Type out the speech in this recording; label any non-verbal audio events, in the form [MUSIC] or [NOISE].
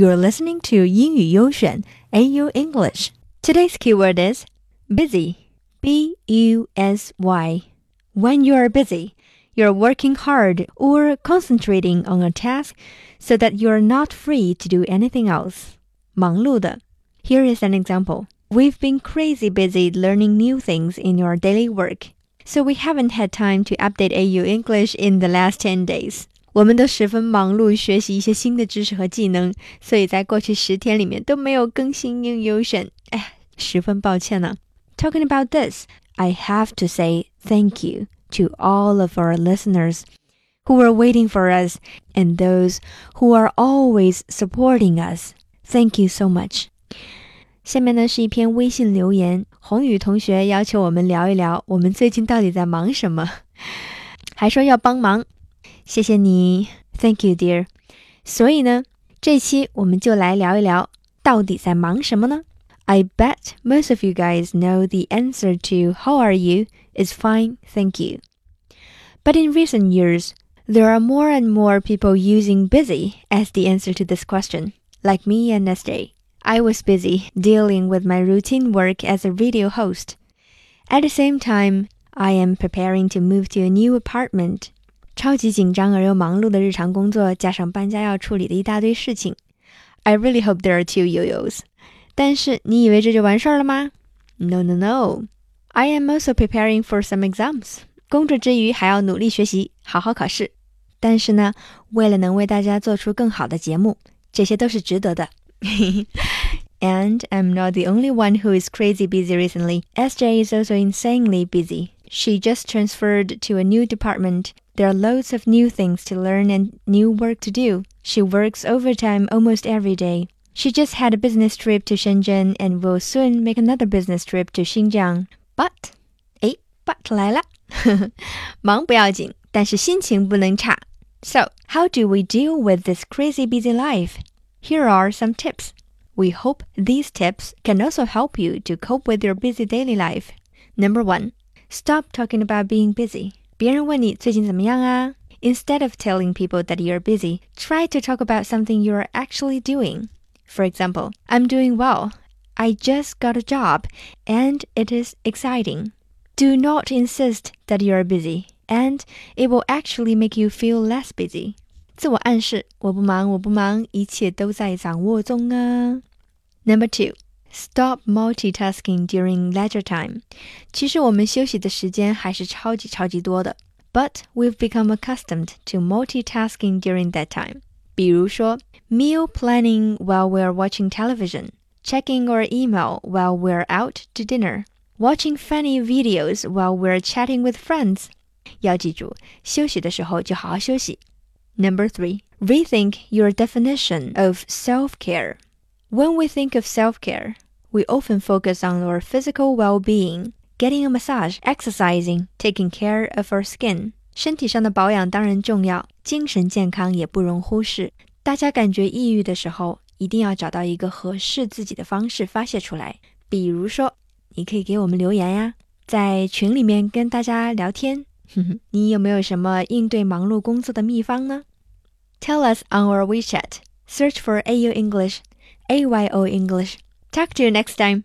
You're listening to 英语优选 AYO English. Today's keyword is busy. B U S Y. When you are busy, you're working hard or concentrating on a task so that you're not free to do anything else. 忙碌的. Here is an example. We've been crazy busy learning new things in our daily work, so we haven't had time to update AYO English in the last 10 days. 我们都十分忙碌，学习一些新的知识和技能，所以在过去十天里面都没有更新英语优选。哎，十分抱歉呢。Talking about this, I have to say thank you to all of our listeners who were waiting for us and those who are always supporting us. Thank you so much. 下面呢是一篇微信留言，宏宇同学要求我们聊一聊我们最近到底在忙什么，还说要帮忙。 谢谢你，Thank you, dear。所以呢，这期我们就来聊一聊，到底在忙什么呢？I bet most of you guys know the answer to "How are you?" is fine, thank you. But in recent years, there are more and more people using busy as the answer to this question, like me and SJ. I was busy dealing with my routine work as a radio host. At the same time, I am preparing to move to a new apartment 超级紧张而又忙碌的日常工作，加上搬家要处理的一大堆事情。I really hope there are two yo-yos。但是你以为这就完事儿了吗？No, no, no. I am also preparing for some exams。工作之余还要努力学习，好好考试。但是呢，为了能为大家做出更好的节目，这些都是值得的。And [LAUGHS] I'm not the only one who is crazy busy recently. SJ is also insanely busy. She just transferred to a new department there are loads of new things to learn and new work to do. She works overtime almost every day. She just had a business trip to Shenzhen and will soon make another business trip to Xinjiang. But, 诶，but [LAUGHS] 来了，忙不要紧，但是心情不能差。So, how do we deal with this crazy busy life? Here are some tips. We hope these tips can also help you to cope with your busy daily life. Number one, stop talking about being busy. 别人问你最近怎么样啊？Instead of telling people that you're busy, try to talk about something you're actually doing. For example, I'm doing well. I just got a job and it is exciting. Do not insist that you're busy and it will actually make you feel less busy. 自我暗示，我不忙，我不忙，一切都在掌握中啊。Number two, Stop multitasking during leisure time. 其实我们休息的时间还是超级超级多的，but we've become accustomed to multitasking during that time. 比如说，meal planning while we're watching television, checking our email while we're out to dinner, watching funny videos while we're chatting with friends. 要记住，休息的时候就好好休息。Number three, rethink your definition of self-care. when we think of self care, we often focus on our physical well being, getting a massage, exercising, taking care of our skin. 身体上的保养当然重要，精神健康也不容忽视。大家感觉抑郁的时候，一定要找到一个合适自己的方式发泄出来。比如说，你可以给我们留言呀，在群里面跟大家聊天。你有没有什么应对忙碌工作的秘方呢？Tell [LAUGHS] us on our WeChat. Search for AYO English AYO English. Talk to you next time.